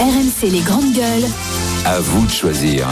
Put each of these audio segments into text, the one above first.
RMC les grandes gueules. À vous de choisir.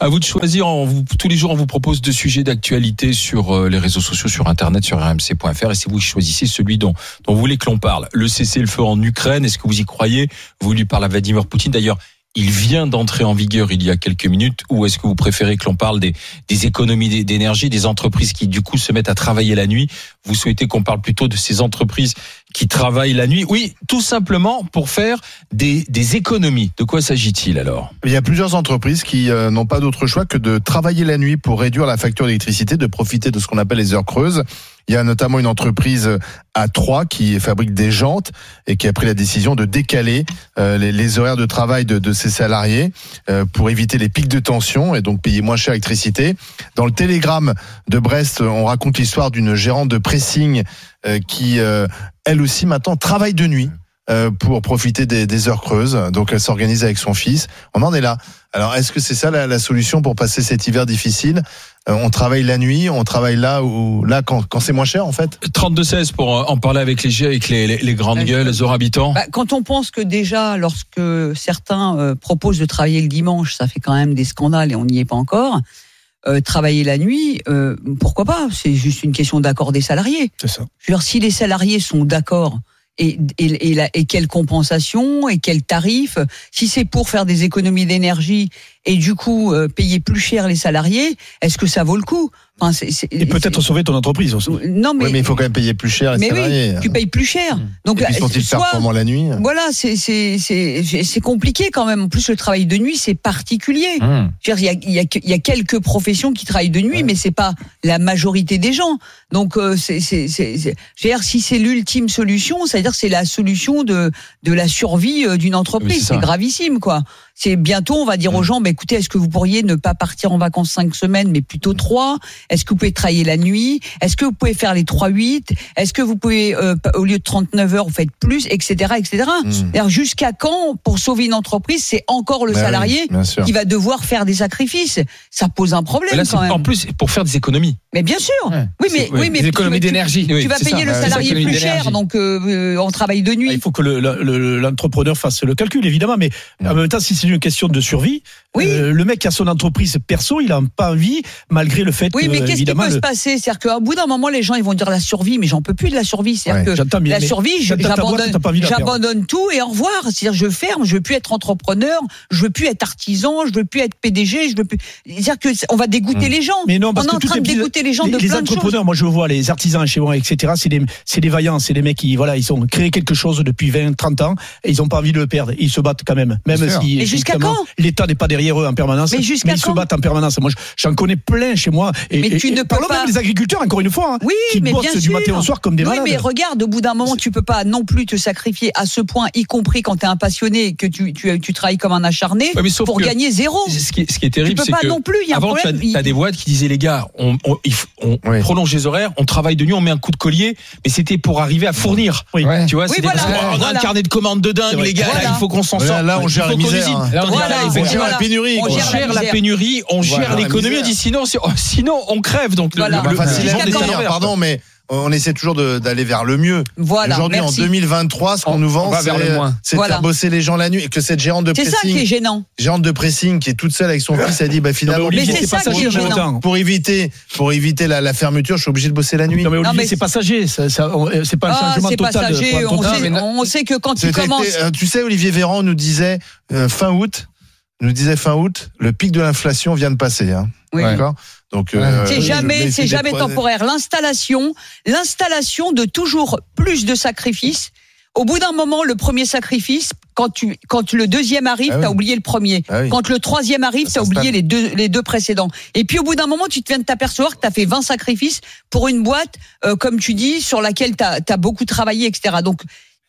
À vous de choisir. On vous- tous les jours, on vous propose deux sujets d'actualité sur euh, les réseaux sociaux, sur Internet, sur rmc.fr. Et c'est vous qui choisissez celui dont, dont vous voulez que l'on parle. Le cessez-le-feu en Ukraine, est-ce que vous y croyez? Voulu par la Vladimir Poutine. D'ailleurs, il vient d'entrer en vigueur il y a quelques minutes. Ou est-ce que vous préférez que l'on parle des, des économies d'é- d'énergie, des entreprises qui du coup se mettent à travailler la nuit? Vous souhaitez qu'on parle plutôt de ces entreprises qui travaillent la nuit Oui, tout simplement pour faire des, des économies. De quoi s'agit-il alors? Il y a plusieurs entreprises qui euh, n'ont pas d'autre choix que de travailler la nuit pour réduire la facture d'électricité, de profiter de ce qu'on appelle les heures creuses. Il y a notamment une entreprise à Troyes qui fabrique des jantes et qui a pris la décision de décaler euh, les, les horaires de travail de, de ses salariés euh, pour éviter les pics de tension et donc payer moins cher l'électricité. Dans le télégramme de Brest, on raconte l'histoire d'une gérante de pressing euh, qui, euh, elle aussi maintenant, travaille de nuit euh, pour profiter des, des heures creuses. Donc elle s'organise avec son fils. On en est là. Alors est-ce que c'est ça la, la solution pour passer cet hiver difficile? Euh, On travaille la nuit, on travaille là où là quand, quand c'est moins cher en fait? 32-16 pour euh, en parler avec les, avec les, les, les grandes Ouais, gueules, les habitants. Bah, quand on pense que déjà, lorsque certains euh, proposent de travailler le dimanche, ça fait quand même des scandales et on n'y est pas encore. Euh, travailler la nuit, euh, pourquoi pas? C'est juste une question d'accord des salariés. C'est ça. Je veux dire, si les salariés sont d'accord et, et, et, la- et quelle compensation et quel tarif, si c'est pour faire des économies d'énergie et du coup euh, payer plus cher les salariés, est-ce que ça vaut le coup? Enfin, Et peut-être sauver ton entreprise aussi. Non, mais, oui, mais il faut quand même payer plus cher les mais salariés. oui, tu payes plus cher. Donc, Et puis sont-ils soit- performants la nuit voilà, c'est c'est c'est c'est compliqué quand même. En plus, le travail de nuit, c'est particulier. Mmh. Je veux dire, Il y a, il y, a, y a quelques professions qui travaillent de nuit, mais c'est pas la majorité des gens. Donc, euh, c'est c'est c'est c'est- je veux dire, si c'est l'ultime solution, c'est-à-dire c'est la solution de de la survie euh, d'une entreprise. c'est gravissime, quoi. C'est bientôt, on va dire aux gens, bah, écoutez, est-ce que vous pourriez ne pas partir en vacances cinq semaines, mais plutôt trois? Est-ce que vous pouvez travailler la nuit? Est-ce que vous pouvez faire les 3-8 Est-ce que vous pouvez, euh, au lieu de 39 heures, vous faites plus, etc., etc. Mm. Alors jusqu'à quand, pour sauver une entreprise, c'est encore le Bah salarié qui va devoir faire des sacrifices? Ça pose un problème Là, c'est quand même. en plus pour faire des économies. Mais bien sûr. Ouais. Oui, mais oui, mais des économies d'énergie. Tu, Oui, vas payer ça. le salarié plus cher, donc euh, euh, on travaille de Il nuit. faut que le- le- le- l'entrepreneur fasse le calcul, évidemment, mais en même temps, si c'est une question de survie, Oui. euh, le mec a son entreprise perso, il n'a pas envie, malgré le fait Oui, que, mais qu'est-ce qui peut se passer? C'est-à-dire qu'au bout d'un moment, les gens ils vont dire la survie, mais j'en peux plus de la survie. C'est-à-dire Ouais, que la survie, j'abandonne, tout et au revoir. C'est-à-dire je ferme, je veux plus être entrepreneur, je veux plus être artisan, je veux plus être PDG, je veux plus. C'est-à-dire que on va dégoûter les gens. Mais non, on parce est que en train de dégoûter les gens les, de les plein de choses. entrepreneurs, moi je vois, les artisans chez moi, etc. C'est des, c'est des vaillants, c'est des mecs qui, voilà, ils ont créé quelque chose depuis 20, 30 ans et ils ont pas envie de le perdre. Ils se battent quand même, même si jusqu'à quand l'État n'est pas derrière eux en permanence. Mais jusqu'à ils se battent en permanence. Moi, j'en connais plein chez moi. Et, Mais tu et- ne peux parlons pas- même des agriculteurs, encore une fois, hein, Oui, qui mais bossent bien du sûr. matin au soir comme des oui, malades. mais regarde, au bout d'un moment, tu peux pas non plus te sacrifier à ce point, y compris quand tu es un passionné et que tu, tu, tu travailles comme un acharné, Ouais, mais pour que- gagner zéro. Ce qui, est- ce qui est Tu terrible, peux c'est pas que non plus, y a avant, tu as, des boîtes qui disaient les gars, on, prolonge les horaires, on travaille de nuit, on met un coup de collier, mais c'était pour arriver à fournir. Oui. Tu vois, qu'on- on a un carnet de commandes de C'est dingue, les gars. Il faut qu'on s'en sorte. là, on Il gère faut la misère, Voilà, on gère la pénurie. On gère la pénurie, on l'économie. On dit sinon, oh, sinon on crève. Donc le- Voilà. le, le, le pardon, mais on essaie toujours d'aller vers le mieux. Voilà. Aujourd'hui, en merci. 2023, ce qu'on On- nous vend, va vers le c'est moins. c'est de Voilà. faire bosser les gens la nuit. Et que cette gérante de C'est ça qui est pressing, gênant. gérante de pressing, qui est toute seule avec son fils, a dit, bah, finalement, Non, mais Olivier, Mais c'est ça qui est gênant. pour éviter, pour éviter la, la fermeture, je suis obligé de bosser la nuit. Non mais Olivier, mais c'est passager, on- c'est pas un Ah, changement c'est total. passager. pas On total, sait, on sait que quand tu commences. euh, tu sais, Olivier Véran nous disait euh, fin août, nous disait fin août, le pic de l'inflation vient de passer. Hein. Oui. D'accord? Donc euh, C'est jamais, c'est jamais temporaire. L'installation, l'installation de toujours plus de sacrifices. Au bout d'un moment, le premier sacrifice, quand tu, quand le deuxième arrive, Ah oui. t'as oublié le premier. Ah oui. Quand le troisième arrive, t'as oublié les deux, les deux précédents. Et puis au bout d'un moment, tu te viens de t'apercevoir que t'as fait 20 sacrifices pour une boîte, euh, comme tu dis, sur laquelle t'as as beaucoup travaillé, etc. Donc,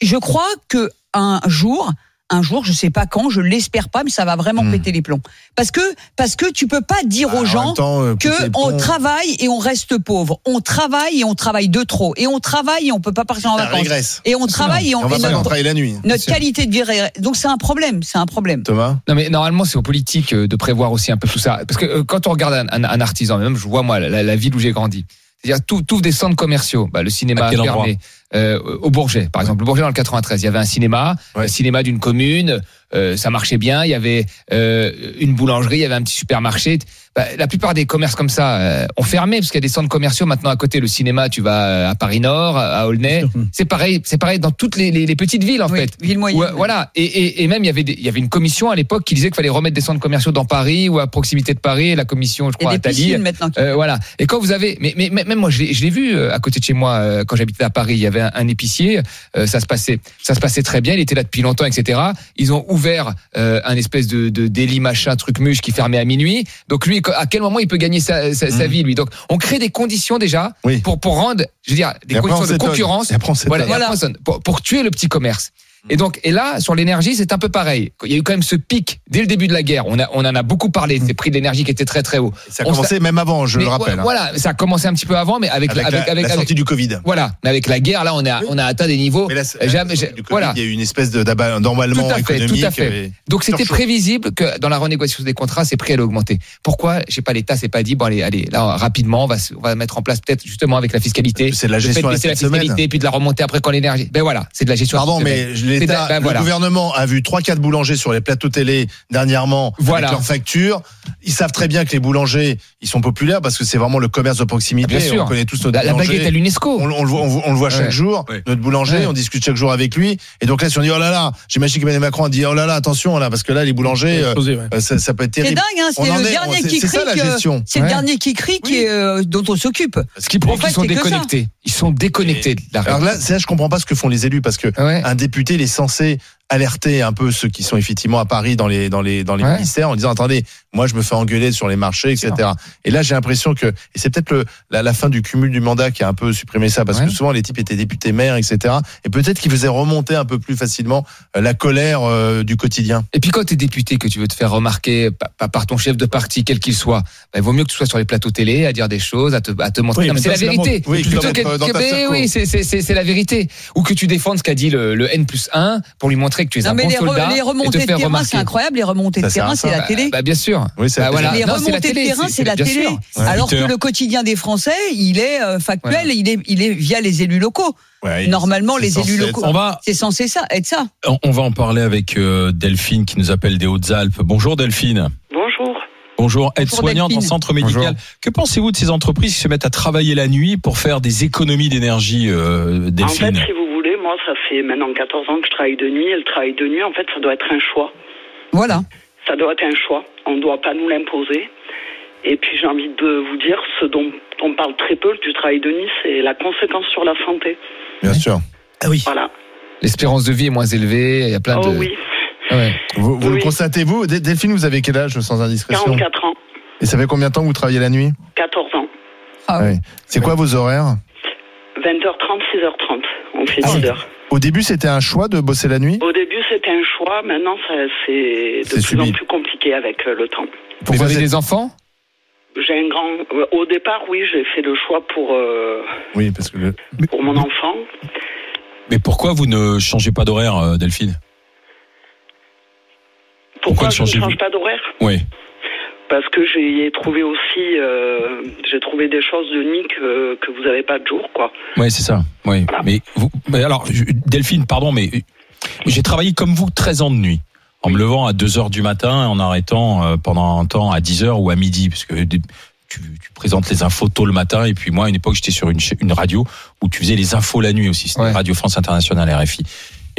je crois que un jour, un jour, je sais pas quand, je l'espère pas, mais ça va vraiment Hmm. péter les plombs. Parce que, parce que tu peux pas dire Ah, aux gens temps, euh, que on travaille et on reste pauvre. On travaille et on travaille de trop. Et on travaille et on peut pas partir en vacances. régresse. Et on travaille et Et on, on va et pas notre, travailler la nuit. notre qualité de vie. Donc c'est un problème. C'est un problème. Thomas Non mais normalement c'est aux politiques euh, de prévoir aussi un peu tout ça parce que euh, quand on regarde un, un- un artisan même je vois moi la, la ville où j'ai grandi c'est-à-dire tout, tout des centres commerciaux bah, le cinéma fermé euh, au Bourget, par exemple. Le Bourget dans le 93, il y avait un cinéma, Ouais. un cinéma d'une commune, euh, ça marchait bien. Il y avait euh, une boulangerie, il y avait un petit supermarché. Bah, la plupart des commerces comme ça euh, ont fermé parce qu'il y a des centres commerciaux maintenant à côté. Le cinéma, tu vas euh, à Paris Nord, à Aulnay. C'est pareil, c'est pareil dans toutes les, les- les petites villes en Oui, fait. ville moyenne. Ouais, voilà. Et, et, et même il y avait des- il y avait une commission à l'époque qui disait qu'il fallait remettre des centres commerciaux dans Paris ou à proximité de Paris. La commission, je crois, à des Thalie. piscines maintenant. qui- Euh, voilà. Et quand vous avez, mais, mais mais même moi, je l'ai je l'ai vu euh, à côté de chez moi euh, quand j'habitais à Paris. Il y avait un, un épicier. euh, ça se passait, ça se passait très bien. Il était là depuis longtemps, etc. Ils ont ouvert euh, un espèce de, de délit machin truc muche qui fermait à minuit. Donc lui, à quel moment il peut gagner sa, sa, sa vie lui? Donc on crée des conditions déjà Oui. pour pour rendre, je veux dire, des Et après, on conditions de concurrence. Voilà, sonne. pour, pour tuer le petit commerce. Et donc, et là, sur l'énergie, c'est un peu pareil. Il y a eu quand même ce pic dès le début de la guerre. On, a, on en a beaucoup parlé. Ces prix de l'énergie qui étaient très très hauts. Ça a On commencé même avant, je Mais le rappelle. hein. Voilà, ça a commencé un petit peu avant, mais avec, Avec, la, avec, la, avec, la avec- sortie du Covid. voilà, mais avec la guerre, là, on a, on a atteint des niveaux. Mais là, Jamais- la du Covid, voilà. Il y a eu une espèce de d'emballement économique. tout à fait. et- Donc c'était prévisible que dans la renégociation des contrats, ces prix allaient augmenter. Pourquoi? Je sais pas, l'État s'est pas dit bon allez, allez, là rapidement, on va, se- on va mettre en place peut-être justement avec la fiscalité. C'est de la gestion à la fiscalité, puis de la remonter après quand l'énergie. Ben voilà, c'est de la gestion. Pardon, mais l'État, ben le voilà. gouvernement a vu trois, quatre boulangers sur les plateaux télé dernièrement Voilà. avec leurs factures. Ils savent très bien que les boulangers, ils sont populaires parce que c'est vraiment le commerce de proximité. Bien sûr. On connaît tous notre La, la boulanger. baguette à l'UNESCO. On, on le voit, on, le- on le voit chaque Ouais. jour, Ouais. notre boulanger, Ouais. on discute chaque jour avec lui. Et donc là, si on dit, oh là là, j'imagine qu'Emmanuel Macron a dit, oh là là, attention là, parce que là, les boulangers, euh, euh, ça, ça peut être C'est terrible. dingue, hein, c'est en le est- dernier c'est- qui c'est crie. la. C'est le dernier qui crie euh, dont on s'occupe. Ce qui prouve qu'ils sont c'est déconnectés. Ils sont déconnectés de la Alors réalité. là, c'est là, je comprends pas ce que font les élus parce que Ouais. un député, est censé alerter un peu ceux qui sont effectivement à Paris dans les dans les dans les Ouais. ministères en disant attendez moi je me fais engueuler sur les marchés etc et là j'ai l'impression que et c'est peut-être la, la fin du cumul du mandat qui a un peu supprimé ça parce Ouais. que souvent les types étaient députés maires etc et peut-être qu'ils faisaient remonter un peu plus facilement euh, la colère euh, du quotidien Et puis quand tu es député, que tu veux te faire remarquer pa- pa- par ton chef de parti, quel qu'il soit, bah, il vaut mieux que tu sois sur les plateaux télé à dire des choses, à te, à te montrer. Oui, c'est la vérité. Oui, oui, c'est la vérité. Ou que tu défendes ce qu'a dit le, le N plus 1 pour lui montrer que tu es Non, un mais bon les, re- soldat les et te remontées de terrain, c'est incroyable. Les remontées Ça de terrain, c'est la télé. bah, bien sûr. oui c'est Bah, la voilà. télé. Les Non, remontées de terrain, c'est- la télé. Alors que le quotidien des Français, il est euh, factuel, il est, il est via les élus locaux. Ouais, Normalement, les élus locaux. On va, C'est censé ça, être ça. on on va en parler avec euh, Delphine qui nous appelle des Hautes-Alpes. Bonjour Delphine. Bonjour. Bonjour, aide-soignante en Delphine. centre médical. Que pensez-vous de ces entreprises qui se mettent à travailler la nuit pour faire des économies d'énergie, euh, En Delphine? fait, si vous voulez, moi, ça fait maintenant 14 ans que je travaille de nuit. Et le travail de nuit, en fait, ça doit être un choix. Voilà. Ça doit être un choix. On ne doit pas nous l'imposer. Et puis, j'ai envie de vous dire, ce dont on parle très peu du travail de nuit, c'est la conséquence sur la santé. bien sûr Ah oui. Voilà. L'espérance de vie est moins élevée. Il y a plein Oh de. oui, Ouais. vous, vous le Oui. constatez vous Delphine vous avez quel âge sans indiscrétion? 44 ans, et ça fait combien de temps que vous travaillez la nuit? 14 ans. Ah Ouais. c'est quoi vos horaires? 20h30, 6h30. On fait Ah 6 oui. heures. au début c'était un choix de bosser la nuit Au début, c'était un choix. Maintenant, c'est de plus subi. en plus compliqué avec euh, le temps. Vous avez des enfants? J'ai un grand. euh, Au départ, oui, j'ai fait le choix pour, euh, oui parce que le- pour mon enfant. Mais pourquoi vous ne changez pas d'horaire, Delphine? Pourquoi Pourquoi je ne changez-vous? change pas d'horaire? Oui. Parce que j'ai trouvé aussi, euh, j'ai trouvé des choses de nuit que, que vous n'avez pas de jour, quoi. Oui, c'est ça. Oui. Voilà. Mais, vous, mais alors, Delphine, pardon, mais euh, j'ai travaillé comme vous 13 ans de nuit. En me levant à 2 heures du matin et en arrêtant euh, pendant un temps à 10 heures ou à midi. Parce que tu, tu présentes les infos tôt le matin. Et puis moi, à une époque, j'étais sur une, radio où tu faisais les infos la nuit aussi. C'était Ouais. Radio France Internationale, RFI.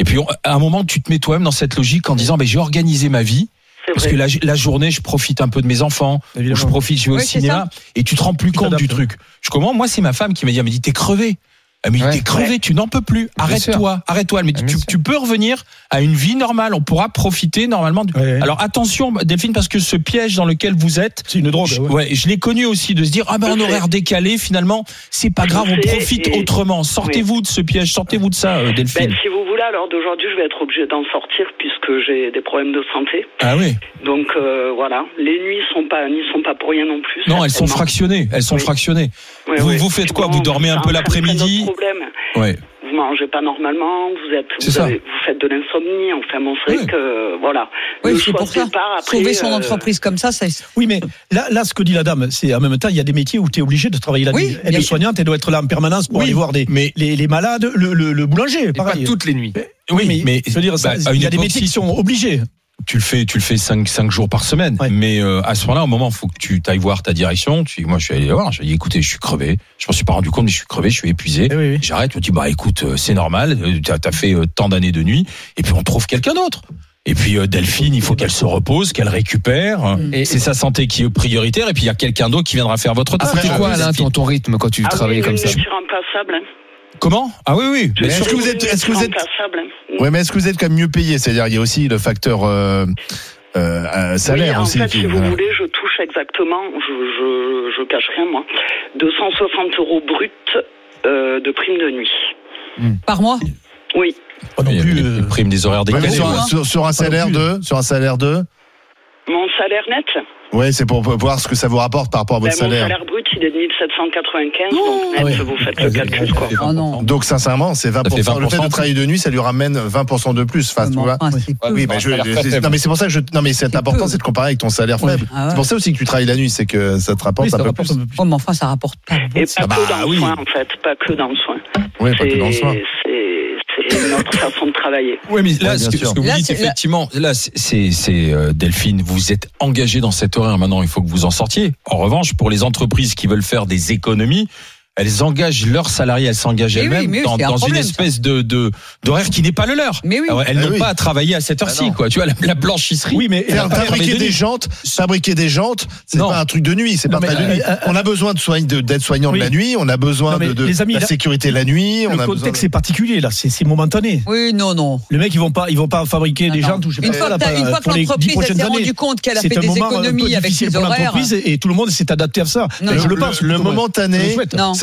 Et puis, on- à un moment, tu te mets toi-même dans cette logique en disant, ben, j'ai organisé ma vie. Parce vrai. que la, la journée, je profite un peu de mes enfants, je profite, je vais au Oui, cinéma, et tu te rends plus compte du truc. Je comprends, moi, c'est ma femme qui m'a dit, elle m'a dit, t'es crevé. Elle m'a dit, Ouais. t'es crevé, tu n'en peux plus. Arrête-toi, arrête-toi. Elle m'a dit, Bien tu, peux revenir à une vie normale, on pourra profiter normalement. du- Ouais, ouais. Alors attention, Delphine, parce que ce piège dans lequel vous êtes, C'est une drogue. je, ouais. ouais, je l'ai connu aussi de se dire, ah ben, en horaire décalé, finalement, c'est pas grave, on profite et- autrement. Sortez-vous de ce piège, sortez-vous de ça, euh, Delphine. Ben, si vous voulez, alors d'aujourd'hui, je vais être obligée d'en sortir puisque j'ai des problèmes de santé. Ah oui. Donc euh, voilà, les nuits sont pas, n'y sont pas pour rien non plus. Non, elles sont fractionnées, elles sont Oui. fractionnées. Oui, Vous- oui. vous faites quoi Vous dormez un peu l'après-midi. Ouais. vous mangez pas normalement, vous êtes, vous, ça. avez- vous faites de l'insomnie. Enfin, bon, c'est Ouais. que voilà. Oui, c'est pour ça. après, Sauver son euh, entreprise comme ça, ça. Oui, mais là, là, ce que dit la dame, c'est en même temps, il y a des métiers où tu es obligé de travailler la Oui, nuit. Elle est soignante, elle doit être là en permanence pour Oui, aller voir des, mais- les, les malades, le, le, le boulanger, Et pas pareil. toutes les nuits. Oui, mais, je veux dire, ça, bah, il y a des métiers qui sont obligés. Tu le fais, tu le fais cinq, cinq jours par semaine. Ouais. Mais euh, à ce moment-là, au moment, faut que tu ailles voir ta direction. Tu, moi, je suis allé voir. J'ai dit, écoutez, je suis crevé. Je m'en suis pas rendu compte, mais je suis crevé, je suis épuisé. Oui, oui. J'arrête. Je me dis, bah écoute, euh, c'est normal. euh, T'as as fait tant d'années de nuit, et puis on trouve quelqu'un d'autre. Et puis Delphine, il faut qu'elle se repose, qu'elle récupère. Et- C'est sa santé qui est prioritaire. Et puis il y a quelqu'un d'autre qui viendra faire votre. Après, c'est quoi, Alain, ton, ton rythme quand tu Ah travaillais oui, comme oui, ça Je suis remplaçable. hein. Comment? Ah oui, oui. Mais est-ce que vous êtes- est-ce que vous êtes- remplaçable. Ouais, mais est-ce que vous êtes quand même mieux payé? C'est-à-dire, il y a aussi le facteur euh, euh, euh, salaire oui, en aussi. fait, qui- si vous voilà. voulez, je touche exactement, je, je, je cache rien, moi, 260 euros brut euh, de prime de nuit. Par mois? Oui. Pas non plus. les- euh, primes des horaires décalés. sur, hein. sur, sur un salaire de, sur un salaire de. Mon salaire net, Ouais, c'est pour voir ce que ça vous rapporte par rapport à ben, votre mon salaire. salaire brut, il est de 1795, Oh, donc net, ah vous faites Ah, le calcul, quoi. Oh non. Donc sincèrement, c'est 20%. Ça fait Le fait 20% de travailler de nuit, ça lui ramène 20% de plus. Enfin, tu vois. Oui, mais je, non, mais c'est pour ça que je, non, mais c'est important, c'est de comparer avec ton salaire faible. Ah ouais. C'est pour ça aussi que tu travailles la nuit, c'est que ça te rapporte oui, ça un peu rapporte plus. un peu plus. Oh, mais enfin, ça rapporte pas. Et pas Ah bah que dans oui. le soin, en fait, pas que dans le soin. Oui, pas que dans le soin. Notre façon de travailler. Oui, mais là, Ouais, ce, que, sûr. ce que vous Là, dites, effectivement, là, c'est- c'est c'est, euh, Delphine, vous êtes engagé dans cet horaire. Maintenant, il faut que vous en sortiez. En revanche, pour les entreprises qui veulent faire des économies, elles engagent leurs salariés, elles s'engagent elles-mêmes oui, dans, c'est un dans une problème, ça. espèce de de- d'horaire qui n'est pas le leur. Mais oui. Alors, elles Ah n'ont oui. pas à travailler à cette Ah heure-ci, quoi. Tu vois, la, la blanchisserie. Oui, mais Faire fabriquer des jantes, fabriquer des jantes, c'est pas un truc de nuit, c'est pas mais, de nuit. euh, euh, On a besoin de soign- de- d'être soignant Oui. de la nuit, on a besoin Non, de, de amis, la là- sécurité la nuit, on le a besoin. contexte de- est particulier là, c'est c'est momentané. Oui, non, non. Les mecs, ils vont pas, ils vont pas fabriquer des non. tout. je sais Une pas, fois que, une fois l'entreprise s'est années. rendu compte qu'elle a fait des peu économies avec ses horaires. l'entreprise et tout le monde s'est adapté à ça. Je le pense. le momentané,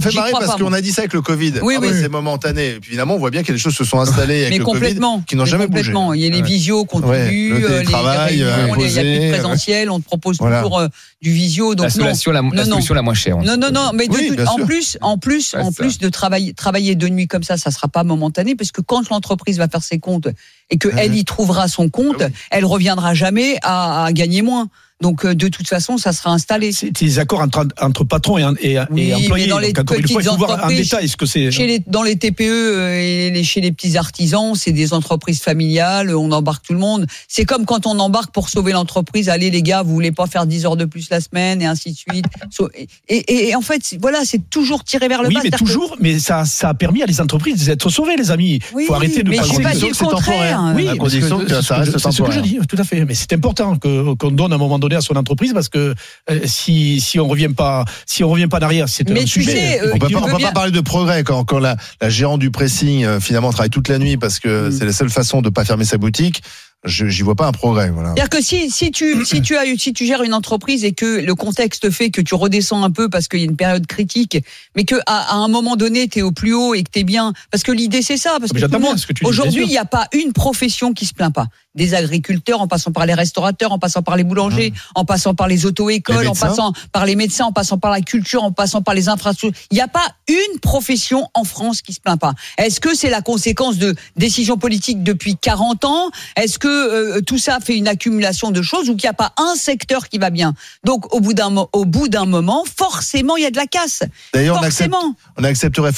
ça fait marrer parce qu'on a dit ça avec le Covid. Oui, Ah oui. C'est momentané. Et puis évidemment, on voit bien que les choses se sont installées avec Mais le complètement. Covid, qui n'ont Mais jamais bougé. complètement. Il y a les visios continuent, Ouais, le euh, les réunions, euh, les- il y a plus de présentiel, on te propose Voilà. toujours euh, du visio. Donc La non. solution la, la Non, non. solution la moins chère. Non, non, non, mais Oui, tout- en plus, en plus, Ouais, en plus de travailler, travailler de nuit comme ça, ça sera pas momentané, parce que quand l'entreprise va faire ses comptes et que Mhm. elle y trouvera son compte, Ah elle reviendra jamais à, à gagner moins. Donc euh, de toute façon, ça sera installé. C'est des accords entre, entre patrons et, et, Oui, et employés. mais dans les Donc, encore une fois, il faut voir en détail ce que c'est. Chez les, dans les TPE euh, et les, chez les petits artisans, c'est des entreprises familiales, on embarque tout le monde. C'est comme quand on embarque pour sauver l'entreprise, allez les gars, vous voulez pas faire 10 heures de plus la semaine et ainsi de suite. So- Et, et- et en fait, voilà, c'est toujours tiré vers le Oui, bas. mais c'est-à-dire que- toujours, mais ça, ça a permis à les entreprises d'être sauvées, les amis. Il Oui, faut arrêter de mais penser que- dit le c'est contraire. temporaire. Oui, À condition que ça reste je- c'est ce que je temporaire. dis, tout à fait. Mais c'est important que qu'on donne à un moment donné à son entreprise parce que euh, si si on revient pas si on revient pas derrière, c'est Mais un tu sujet. sais, euh, On peut pas, on peut pas parler de progrès quand, quand la, la gérante du pressing euh, finalement travaille toute la nuit parce que Mm. c'est la seule façon de pas fermer sa boutique. Je j'y vois pas un progrès. Voilà. C'est-à-dire que si, si tu si tu as eu- si tu gères une entreprise et que le contexte fait que tu redescends un peu parce qu'il y a une période critique, mais que à, à un moment donné tu es au plus haut et que tu es bien, parce que l'idée c'est ça, parce Mais que monde- ce que tu dis, bien aujourd'hui il n'y a pas une profession qui se plaint pas. Des agriculteurs, en passant par les restaurateurs, en passant par les boulangers, en passant par les Les auto-écoles, en passant par les médecins, en passant par la culture, en passant par les infrastructures. Il n'y a pas une profession en France qui se plaint pas. Est-ce que c'est la conséquence de décisions politiques depuis 40 ans? Est-ce que euh, tout ça fait une accumulation de choses ou qu'il n'y a pas un secteur qui va bien Donc au bout d'un au bout d'un moment, forcément il y a de la casse. D'ailleurs, on, accepte- Forcément. on accepterait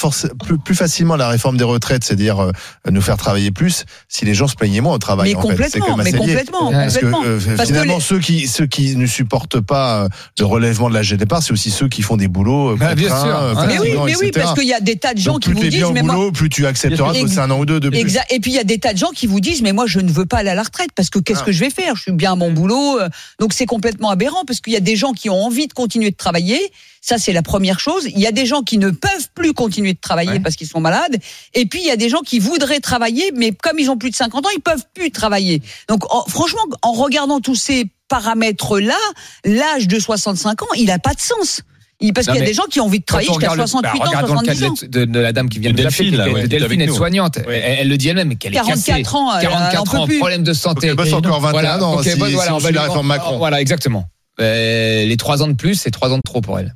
plus, plus facilement la réforme des retraites, c'est-à-dire euh, nous faire travailler plus, si les gens se plaignaient moins au travail. Mais en complètement, mais complètement, Parce que euh, Parce que finalement, les- ceux qui ceux qui ne supportent pas le relèvement de l'âge de départ, c'est aussi ceux qui font des boulots euh, Bah, bien sûr. Mais oui, mais oui, parce qu'il y a des tas de gens Donc, qui plus vous t'es disent, bien au mais moi, boulot, plus tu accepteras de bosser un an ou deux de plus. Exact. Et puis il y a des tas de gens qui vous disent mais moi je ne veux pas aller à la retraite parce que qu'est-ce Ah. que je vais faire? Je suis bien à mon boulot. euh, Donc c'est complètement aberrant parce qu'il y a des gens qui ont envie de continuer de travailler. Ça c'est la première chose. Il y a des gens qui ne peuvent plus continuer de travailler Ouais. parce qu'ils sont malades. Et puis il y a des gens qui voudraient travailler mais comme ils ont plus de 50 ans ils peuvent plus travailler. Donc en- franchement en regardant tous ces paramètres là, l'âge de 65 ans il a pas de sens. Parce qu'il y a mais des gens qui ont envie de on jusqu'à regarde le- 68 bah, ans, regardons le cas 70 ans. de, la dame qui vient De Delphine, Delphine est soignante. Elle, elle le dit elle-même, qu'elle est 44 cassée. ans, elle- elle en 44 peut ans, plus. problème de santé. Elle bosse encore 21 ans, si- on suit la réforme Macron. Voilà, exactement. Euh, les trois ans de plus, c'est trois ans de trop pour elle.